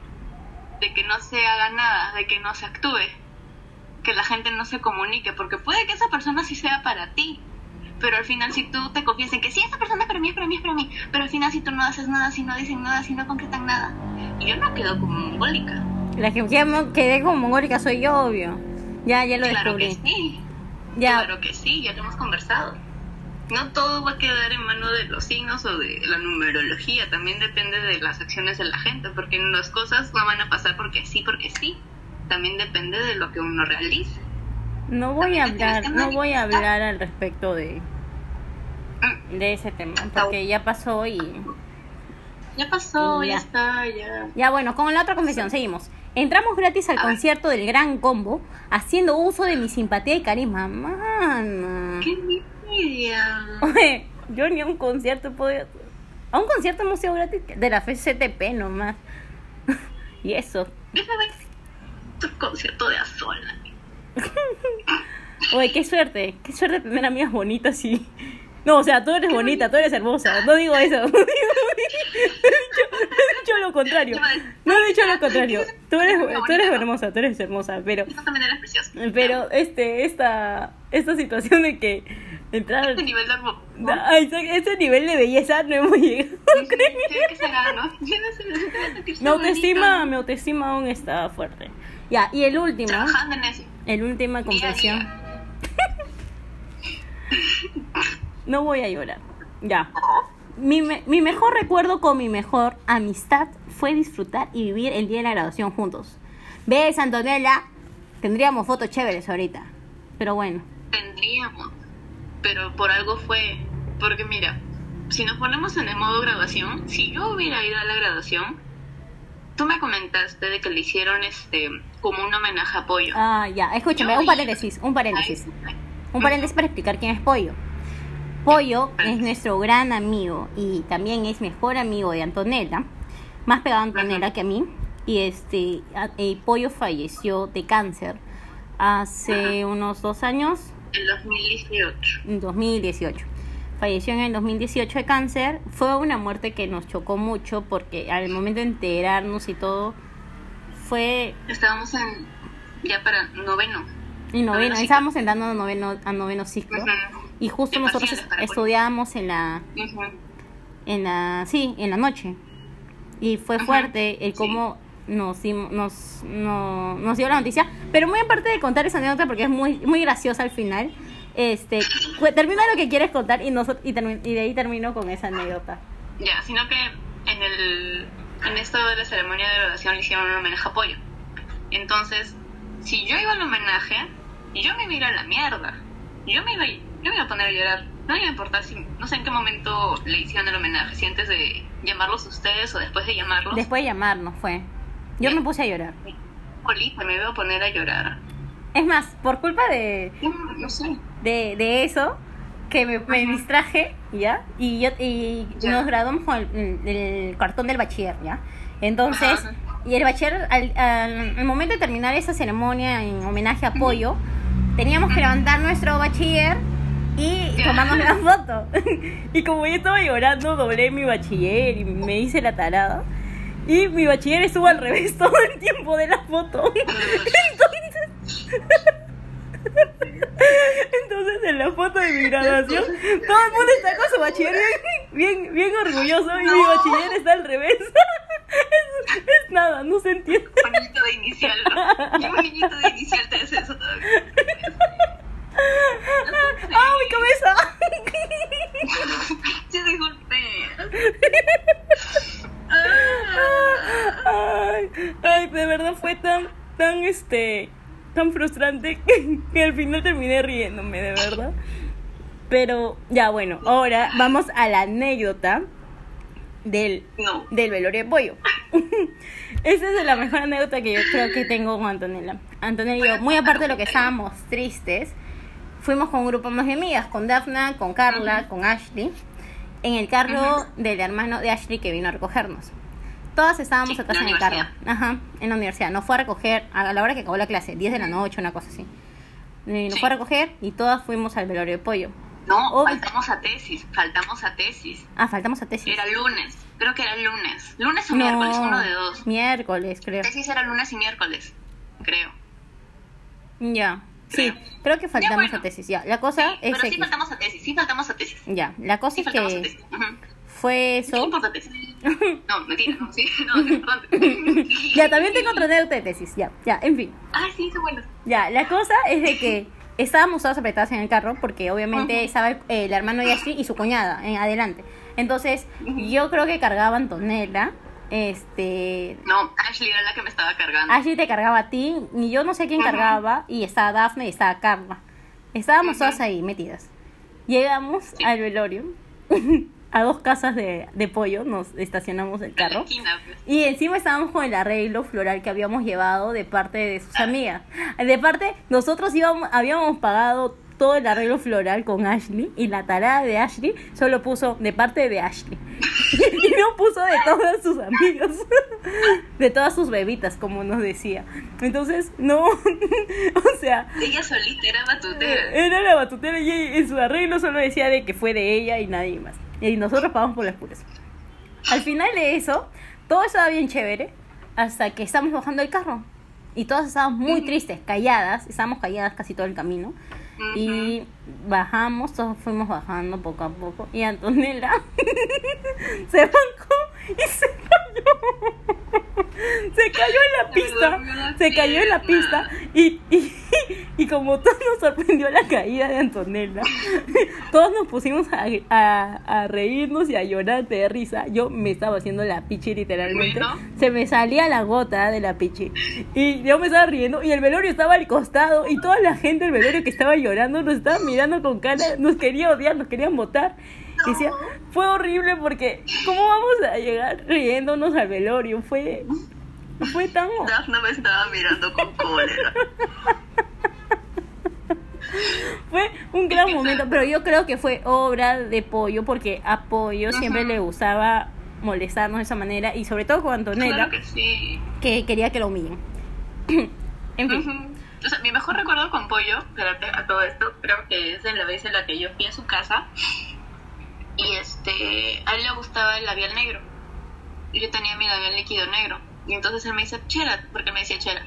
de que no se haga nada, de que no se actúe? que la gente no se comunique, porque puede que esa persona sí sea para ti, pero al final si tú te confías en que sí, esa persona es para mí, es para mí, es para mí, pero al final si tú no haces nada, si no dicen nada, si no concretan nada, y yo no quedo como mongólica. La que quedé- como mongólica soy yo, obvio. Ya, ya lo Claro que descubrí. sí, Ya, claro que sí, ya lo hemos conversado. No todo va a quedar en mano de los signos o de la numerología, también depende de las acciones de la gente, porque las cosas no van a pasar porque sí, porque sí. También depende de lo que uno realice. no voy a También hablar, no voy a hablar al respecto de, Mm, de ese tema, porque ya pasó y... Ya pasó, Ya. ya está, ya. Ya bueno, con la otra confesión, seguimos. Entramos gratis al A ver. concierto del Gran Combo, haciendo uso de mi simpatía y carisma. Mana. ¡Qué! Oye, yo ni a un concierto he podido... A un concierto hemos ido gratis de la FCTP nomás. y eso. Déjame ver tu concierto de Azola. Oye, qué suerte. Qué suerte tener amigas bonitas y... No, o sea, tú eres bonita, tú eres hermosa. No digo eso. No he dicho lo contrario. No he dicho lo contrario. Tú eres, tú eres hermosa, tú eres hermosa, pero... Tú también eres preciosa. Pero este, esta, esta situación de que entrar Este nivel de ese, nivel de belleza no hemos llegado. Mi autoestima, mi autoestima aún está fuerte. Ya, y el último, Trabajando en eso. el última confesión. No voy a llorar. Ya. Mi, me- mi mejor recuerdo con mi mejor amistad fue disfrutar y vivir el día de la graduación juntos. ¿Ves, Antonella? Tendríamos fotos chéveres ahorita. Pero bueno. Tendríamos. Pero por algo fue. Porque mira, si nos ponemos en el modo graduación, si yo hubiera ido a la graduación, tú me comentaste de que le hicieron este como un homenaje a Pollo. Ah, ya. Escúchame, Yo un paréntesis, un paréntesis. Un paréntesis para explicar quién es Pollo. Pollo es nuestro gran amigo y también es mejor amigo de Antonella, más pegado a Antonella que a mí. Y este Pollo falleció de cáncer hace unos dos años, En 2018. en 2018. Falleció en el 2018 de cáncer. Fue una muerte que nos chocó mucho porque al momento de enterarnos y todo fue Estábamos en ya para noveno. en noveno, Noveno estábamos entrando a noveno, a noveno ciclo. Y justo nosotros estudiábamos en la en la sí en la noche y fue Ajá, fuerte el sí. cómo nos dimos- nos no- nos dio la noticia pero muy aparte de contar esa anécdota porque es muy muy graciosa al final este termina lo que quieres contar y nosotros y, de ahí termino con esa anécdota Ya, sino que en el en esto de la ceremonia de graduación le hicieron un homenaje a Pollo. Entonces, si yo iba al homenaje, yo me iba a ir a la mierda. Yo me iba, a- yo me iba a poner a llorar. No me iba a importar si, no sé en qué momento le hicieron el homenaje, si antes de llamarlos a ustedes o después de llamarlos. después de llamarnos fue yo me puse a llorar Polita, me iba a poner a llorar. es más por culpa de No, no sé. de, de eso que me, me distraje ya y yo y Ya. nos graduamos con el, el cartón del bachiller ya entonces Ajá. y el bachiller al, al- al momento de terminar esa ceremonia en homenaje a Pollo teníamos que levantar nuestro bachiller y Ya. tomarnos la foto y como yo estaba llorando doblé mi bachiller y me hice la tarada y mi bachiller estuvo al revés todo el tiempo de la foto entonces entonces en la foto de mi graduación, todo el mundo está con su bachiller bien, bien, bien orgulloso y mi bachiller está al revés. Es, es nada, no se entiende. Un niñito de inicial, ¿no? Y un niñito de inicial te hace eso todavía. ¡Ah, mi cabeza! Yo te golpeé. Ay, de verdad fue tan, tan este, tan frustrante que, que al final terminé riéndome, de verdad. Pero ya bueno, ahora vamos a la anécdota del, no. del velorio de pollo. Esa es la mejor anécdota que yo creo que tengo con Antonella. Antonella y yo, muy aparte de lo que estábamos tristes, fuimos con un grupo más de amigas, con Daphna, con Carla, con Ashley, en el carro del hermano de Ashley que vino a recogernos. Todas estábamos Sí, atrás en el carro. Ajá, en la universidad. Nos fue a recoger a la hora que acabó la clase, 10 de la noche, una cosa así. Nos Sí. fue a recoger y todas fuimos al velorio de pollo. No, Oh. faltamos a tesis, faltamos a tesis. Ah, faltamos a tesis. Era lunes, creo que era lunes. Lunes o No, miércoles, uno de dos. Miércoles, creo. Tesis era lunes y miércoles, creo. Ya. Sí, Creo. que faltamos bueno. a tesis. Ya, la cosa Sí, es pero sí faltamos a tesis, sí faltamos a tesis. Ya, la cosa Sí es que fue ¿Qué eso. importa tesis? No, mentira, no, sí, no, importante. Ya, también tengo otra anécdota de tesis. Ya, ya, en fin. Ah, sí, son buenos. Ya, la cosa es de que estábamos todas apretadas en el carro porque obviamente estaba el, el hermano de Ashley y su cuñada en adelante. Entonces, yo creo que cargaba a Antonella. Este. No, Ashley era la que me estaba cargando. Ashley te cargaba a ti, y yo no sé quién cargaba, y estaba Daphne y estaba Carla. Estábamos todas ahí metidas. Llegamos Sí. al velorio, a dos casas de, de pollo, nos estacionamos el carro. esquina, pues. Y encima estábamos con el arreglo floral que habíamos llevado de parte de sus amigas. De parte, nosotros íbamos, habíamos pagado todo el arreglo floral con Ashley y la tarada de Ashley solo puso de parte de Ashley. y no puso de todas sus amigas, de todas sus bebitas, como nos decía. Entonces, no, o sea, Ella solita era batutera. era la batutera y en su arreglo solo decía de que fue de ella y nadie más. Y nosotros pagamos por las puras. Al final de eso, todo estaba bien chévere hasta que estamos bajando el carro. Y todas estábamos muy tristes, calladas, estábamos calladas casi todo el camino. Y bajamos, todos fuimos bajando poco a poco. Y Antonella se bajó y se cayó. Se cayó en la pista. Se cayó en la pista. Y, y, y como todo nos sorprendió la caída de Antonella, todos nos pusimos a, a, a reírnos y a llorar de risa. Yo me estaba haciendo la pichi literalmente. Bueno. Se me salía la gota de la pichi. Y yo me estaba riendo y el velorio estaba al costado y toda la gente del velorio que estaba llorando nos estaba mirando con cara, nos quería odiar, nos querían votar. Y decía, fue horrible porque ¿cómo vamos a llegar riéndonos al velorio? Fue fue tan Daphne me estaba mirando con cólera. fue un gran momento, pero yo creo que fue obra de Pollo porque a Pollo siempre le gustaba molestarnos de esa manera y sobre todo con Antonella Claro que sí. que quería que lo humillen. en fin. Ujú. O sea, mi mejor recuerdo con Pollo, a todo esto, creo que es en la vez en la que yo fui a su casa y este, a él le gustaba el labial negro y yo tenía mi labial líquido negro y entonces él me dice, Chera, porque me decía Chera.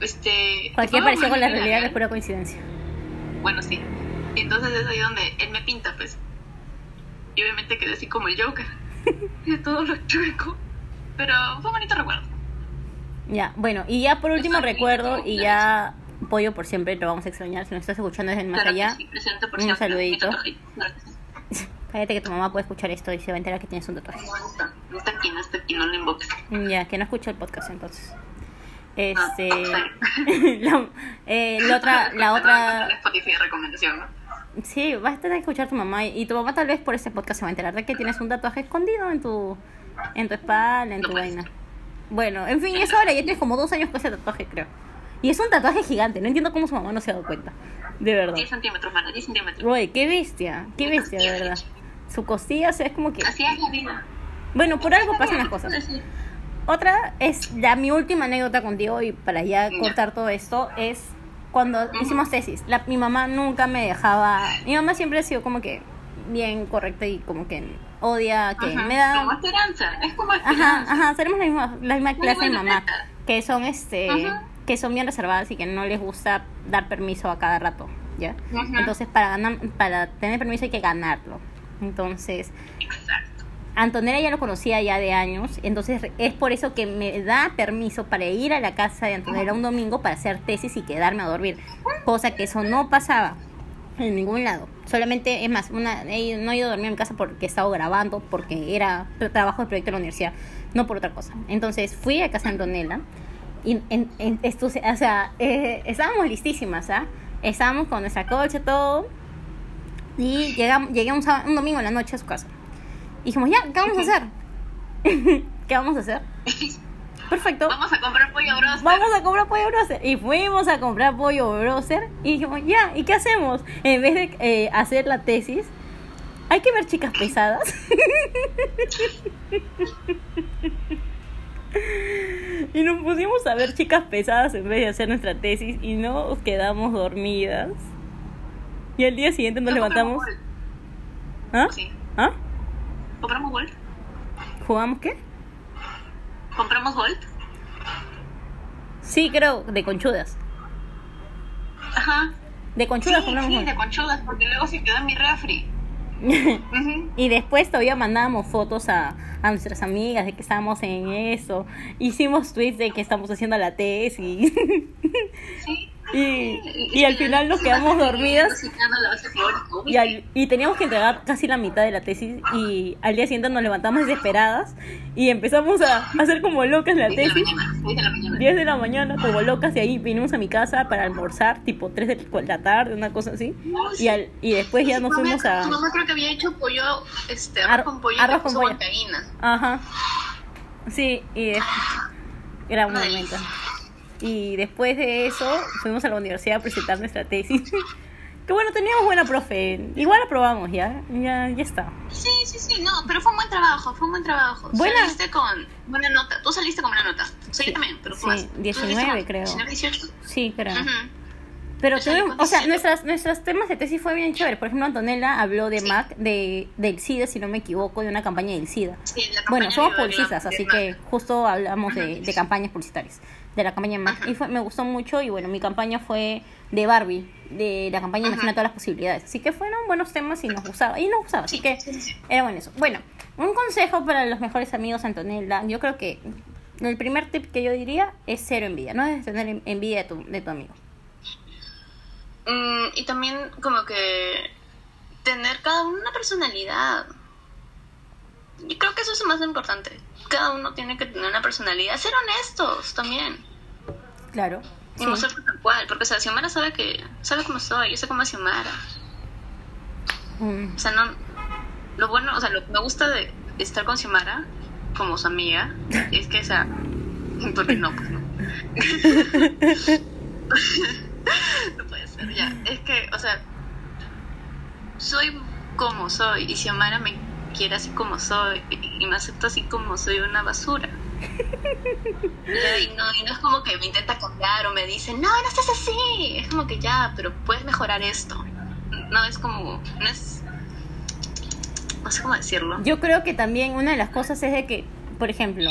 Este, Cualquier ¿puedo parecido con la realidad es pura coincidencia. Bueno, sí. Entonces es ahí donde él me pinta, pues. Y obviamente quedé así como el Joker. de todo lo chueco. Pero fue un bonito recuerdo. Ya, bueno, y ya por último recuerdo, y ya Pollo por siempre lo vamos a extrañar. Si nos estás escuchando desde el más Claro allá, sí, presente por un saludito. cállate que tu mamá puede escuchar esto y se va a enterar que tienes un tatuaje. No está, no está aquí, no está aquí, no lo invoques. Ya, que no escucha el podcast entonces. Ah, Este. sí. la, eh, la otra. La otra. Spotify de recomendación, ¿no? Sí, vas a tener que escuchar a tu mamá. Y tu mamá tal vez por ese podcast se va a enterar de que tienes un tatuaje escondido en tu. En tu espalda, en No tu vaina. Bueno, en fin, y eso ahora ya tienes como dos años con ese tatuaje, creo. Y es un tatuaje gigante. No entiendo cómo su mamá no se ha dado cuenta. De verdad. 10 centímetros, mano, 10 centímetros. Uy, qué bestia. Qué bestia, de verdad. Su costilla, o sea, es como que. Así es la vida. Bueno, por algo pasan las cosas. Otra es ya mi última anécdota contigo y para ya cortar todo esto es cuando hicimos tesis. La, mi mamá nunca me dejaba. Mi mamá siempre ha sido como que bien correcta y como que odia que Ajá, me da. Como esperanza, es como Ajá, esperanza. ajá, seremos la misma, la misma clase de mamá. Que son este. Ajá. Que son bien reservadas y que no les gusta dar permiso a cada rato. ¿Ya? Ajá. Entonces, para ganar, para tener permiso hay que ganarlo. Entonces, Exacto. Antonella ya lo conocía ya de años, entonces es por eso que me da permiso para ir a la casa de Antonella un domingo para hacer tesis y quedarme a dormir, cosa que eso no pasaba. En ningún lado. Solamente, es más, no he ido a dormir en casa porque he estado grabando, porque era tra- trabajo de proyecto de la universidad, no por otra cosa. Entonces fui a casa de Antonella y en, o sea, eh, estábamos listísimas, ¿ah? Estábamos con nuestra coche, todo. Y llegamos, llegué un, un domingo en la noche a su casa. Y dijimos, ya, ¿qué vamos a hacer? ¿Qué vamos a hacer? Perfecto. Vamos a comprar pollo broster. Vamos a comprar pollo broster. Y fuimos a comprar pollo broster. Y dijimos, ya, ¿y qué hacemos? En vez de eh, hacer la tesis, hay que ver chicas pesadas. y nos pusimos a ver chicas pesadas en vez de hacer nuestra tesis. Y nos quedamos dormidas. Y al día siguiente nos No levantamos. ¿Ah? Sí. ¿Ah? ¿Compramos Volt? ¿Jugamos qué? ¿Compramos Volt? Sí, creo, de conchudas. Ajá. De Sí, conchudas compramos. sí, de conchudas, porque luego se quedó en mi refri. Y después todavía mandábamos fotos a, a nuestras amigas de que estábamos en eso. Hicimos tweets de que estamos haciendo la tesis. Sí. Y, y al final nos quedamos dormidas y, al- y teníamos que entregar casi la mitad de la tesis. Y al día siguiente nos levantamos desesperadas y empezamos a hacer como locas la tesis. mañana, seis de la mañana. 10 de la mañana, como locas, y ahí vinimos a mi casa para almorzar, tipo 3 de la tarde, una cosa así. Y, al, y después ya nos fuimos a. Tu mamá creo que había hecho pollo, este, arroz Ar- con pollo, arroz con. Ajá. Sí, y era un momento. Y después de eso fuimos a la universidad a presentar nuestra tesis. que bueno, teníamos buena profe. Igual aprobamos ya. Ya, ya está. Sí, sí, sí, no, pero fue un buen trabajo, fue un buen trabajo. Buena. Saliste con buena nota. Tú saliste con buena nota. Sí, yo también, pero tú sí, más. Tú 19 saliste con creo. 19, 18. Sí, creo. Ujú. Pero Yo salí tuvimos, o sea, 17. nuestras, nuestros temas de tesis fue bien chévere. Por ejemplo, Antonella habló de Sí. Mac, de, del SIDA, si no me equivoco, de una campaña del SIDA. Sí, la Bueno, campaña somos de- de- publicistas, así que justo hablamos de, de campañas publicitarias, de la campaña. Ajá. Y fue, me gustó mucho y bueno, mi campaña fue de Barbie, de la campaña Imagina todas las posibilidades. Así que fueron buenos temas y nos gustaba. Y nos gustaba, así Sí, que era bueno eso. Bueno, un consejo para los mejores amigos, Antonella. Yo creo que el primer tip que yo diría es cero envidia. No debes tener en- envidia de tu, de tu amigo. Mm, y también como que tener cada uno una personalidad. Yo creo que eso es lo más importante. Cada uno tiene que tener una personalidad. Ser honestos también. Claro. Y Sí. tal cual. Porque o sea, Xiomara sabe que sabe cómo soy. Yo sé cómo es Xiomara. Mm, O sea, no... Lo bueno, o sea, lo que me gusta de estar con Xiomara como su amiga es que, o sea... Porque no, pues no. no puede ser, ya. Es que, o sea, soy como soy y Xiomara me quiere así como soy y me acepta así como soy una basura. Y no, y no es como que me intenta cambiar o me dice, no, no estás así. Es como que ya, pero puedes mejorar esto. No es como, no es, no sé cómo decirlo. Yo creo que también una de las cosas es de que, por ejemplo,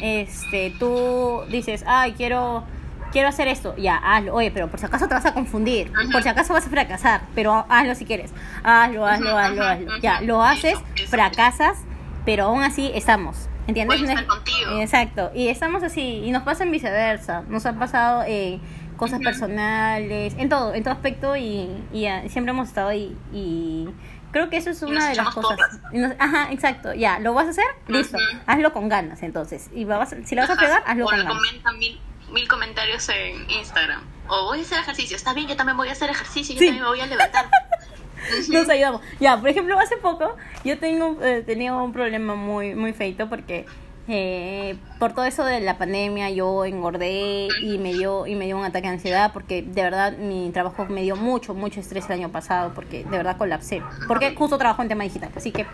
este, tú dices, ay, quiero, quiero hacer esto, ya, hazlo, oye, pero por si acaso te vas a confundir, por si acaso vas a fracasar, pero hazlo si quieres, hazlo, hazlo, hazlo, hazlo, ya, lo haces, Eso, eso, fracasas, pero aún así estamos, ¿entiendes? Voy a estar es- contigo. Exacto, y estamos así, y nos pasa en viceversa, nos ha pasado eh, cosas personales, en todo, en todo aspecto, y, y, ah, siempre hemos estado ahí, y creo que eso es una de las cosas. nos- ajá, exacto, ya, ¿lo vas a hacer? Listo, Ujú. hazlo con ganas entonces, y vas, si lo vas a pegar, hazlo o con ganas. comentan mil, comentarios en Instagram. O voy a hacer ejercicio. Está bien, yo también voy a hacer ejercicio. Yo Sí. también me voy a levantar. Nos ayudamos. Ya, por ejemplo, hace poco yo tengo eh, tenía un problema muy muy feito porque eh, por todo eso de la pandemia yo engordé y me dio y me dio un ataque de ansiedad porque de verdad mi trabajo me dio mucho mucho estrés el año pasado porque de verdad colapsé porque justo trabajo en tema digital así que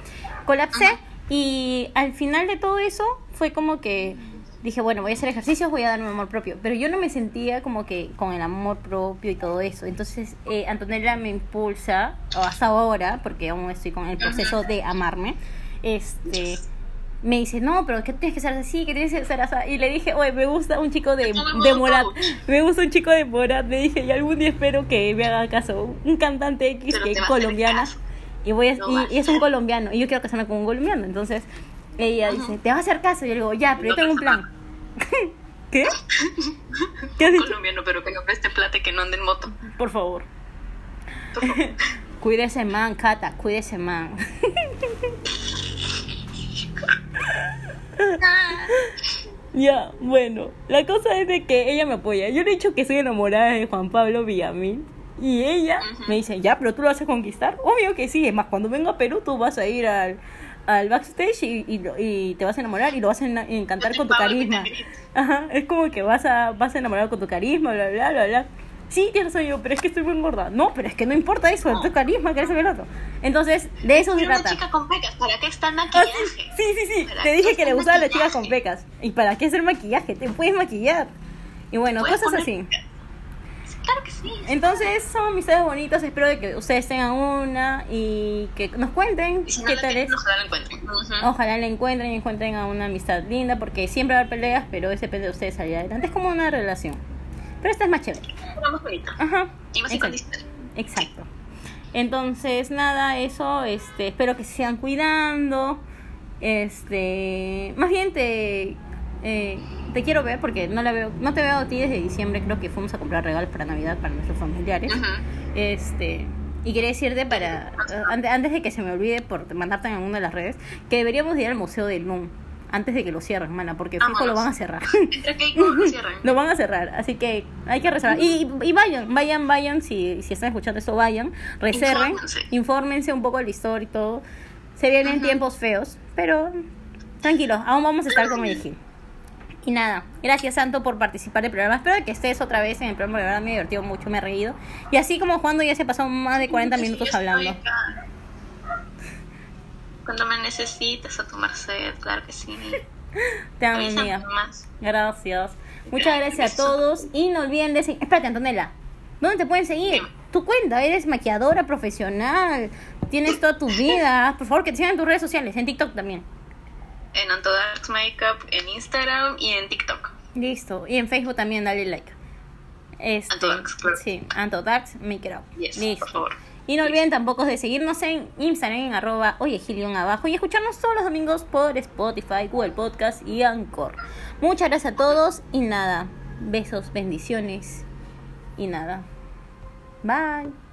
colapsé y al final de todo eso fue como que dije bueno voy a hacer ejercicios voy a darme amor propio pero yo no me sentía como que con el amor propio y todo eso entonces eh, Antonella me impulsa o hasta ahora porque aún estoy con el proceso de amarme este me dice, no, pero que tienes que ser así, que tienes que ser así. Y le dije, oye, me gusta un chico de, de Morat. Me gusta un chico de Morat. Le dije, y algún día espero que me haga caso. Un cantante X Pero que colombiana. Y, voy a- No y- y es un colombiano. Y yo quiero casarme con un colombiano. Entonces, ella dice, ¿te va a hacer caso? Y yo le digo, ya, pero yo No tengo un plan. ¿Qué? ¿Qué has dicho? colombiano, pero que no preste plata y que no ande en moto. Por favor. por favor. Cuídese, man, Cata, cuídese, man. ya, bueno, la cosa es de que ella me apoya. Yo le he dicho que soy enamorada de Juan Pablo Villamil. Y ella me dice, ya, pero tú lo vas a conquistar. Obvio que sí, es más, cuando venga a Perú tú vas a ir al, al backstage y, y, y te vas a enamorar y lo vas a en- encantar con tu carisma. Ajá, es como que vas a, vas a enamorar con tu carisma, bla, bla, bla, bla. Sí, tienes razón yo, pero es que estoy muy gorda. No, pero es que no importa eso, es tu carisma, que eres el otro. Entonces, de eso se Pero una trata. chica con pecas, ¿para qué está el Ah, maquillaje? sí, sí, sí, sí. ¿Para Te dije que le gustaban las chicas con pecas. ¿Y para qué hacer maquillaje? Te puedes maquillar. Y bueno, cosas poner- así. Claro que sí. Entonces, son amistades bonitas. Espero de que ustedes tengan una y que nos cuenten Y si no qué tal tienen, es. ojalá la encuentren. Ojalá la encuentren y encuentren a una amistad linda, porque siempre va a haber peleas, pero es depende de ustedes salir adelante. Es como una relación. Pero esta es más chévere. Más bonita. Ajá. Y más Exacto. incondicional. Exacto. Entonces, nada, eso, este, espero que se sigan cuidando. Este, más bien te eh, te quiero ver porque no la veo, no te veo a ti desde diciembre, creo que fuimos a comprar regalos para Navidad para nuestros familiares. Este, y quería decirte para eh, antes, de que se me olvide por mandarte en alguna de las redes que deberíamos de ir al Museo del NUM antes de que lo cierren, mana, porque fijo lo van a cerrar. Entre que lo cierran. Lo van a cerrar, así que hay que reservar. Y, y vayan, vayan, vayan, si, si están escuchando esto, vayan, reserven, Infórmense. infórmense un poco de la historia y todo. Se vienen Ujú. tiempos feos, pero tranquilos, aún vamos a estar con Medellín. Y nada, gracias Santo por participar del programa. Espero que estés otra vez en el programa, verdad me divertido mucho, me he reído. Y así como cuando ya se pasó más de 40 Sí, minutos hablando. acá. Cuando me necesites a tu merced, claro que sí. Te amo, amiga. más. Gracias. Muchas gracias a todos y no olviden de seguir. Espérate, Antonella. ¿Dónde te pueden seguir? Tu cuenta, eres maquilladora profesional. Tienes toda tu vida. Por favor, que te sigan en tus redes sociales, en TikTok también. En Antodarks Makeup, en Instagram y en TikTok. Listo. Y en Facebook también, dale like. Este, Antodarks, claro. Sí, Antodarks Make It Up. Yes, Listo. por favor. Y no olviden tampoco de seguirnos en Instagram en arroba oye Gilion abajo y escucharnos todos los domingos por Spotify, Google Podcast y Anchor. Muchas gracias a todos y nada, besos, bendiciones y nada. Bye.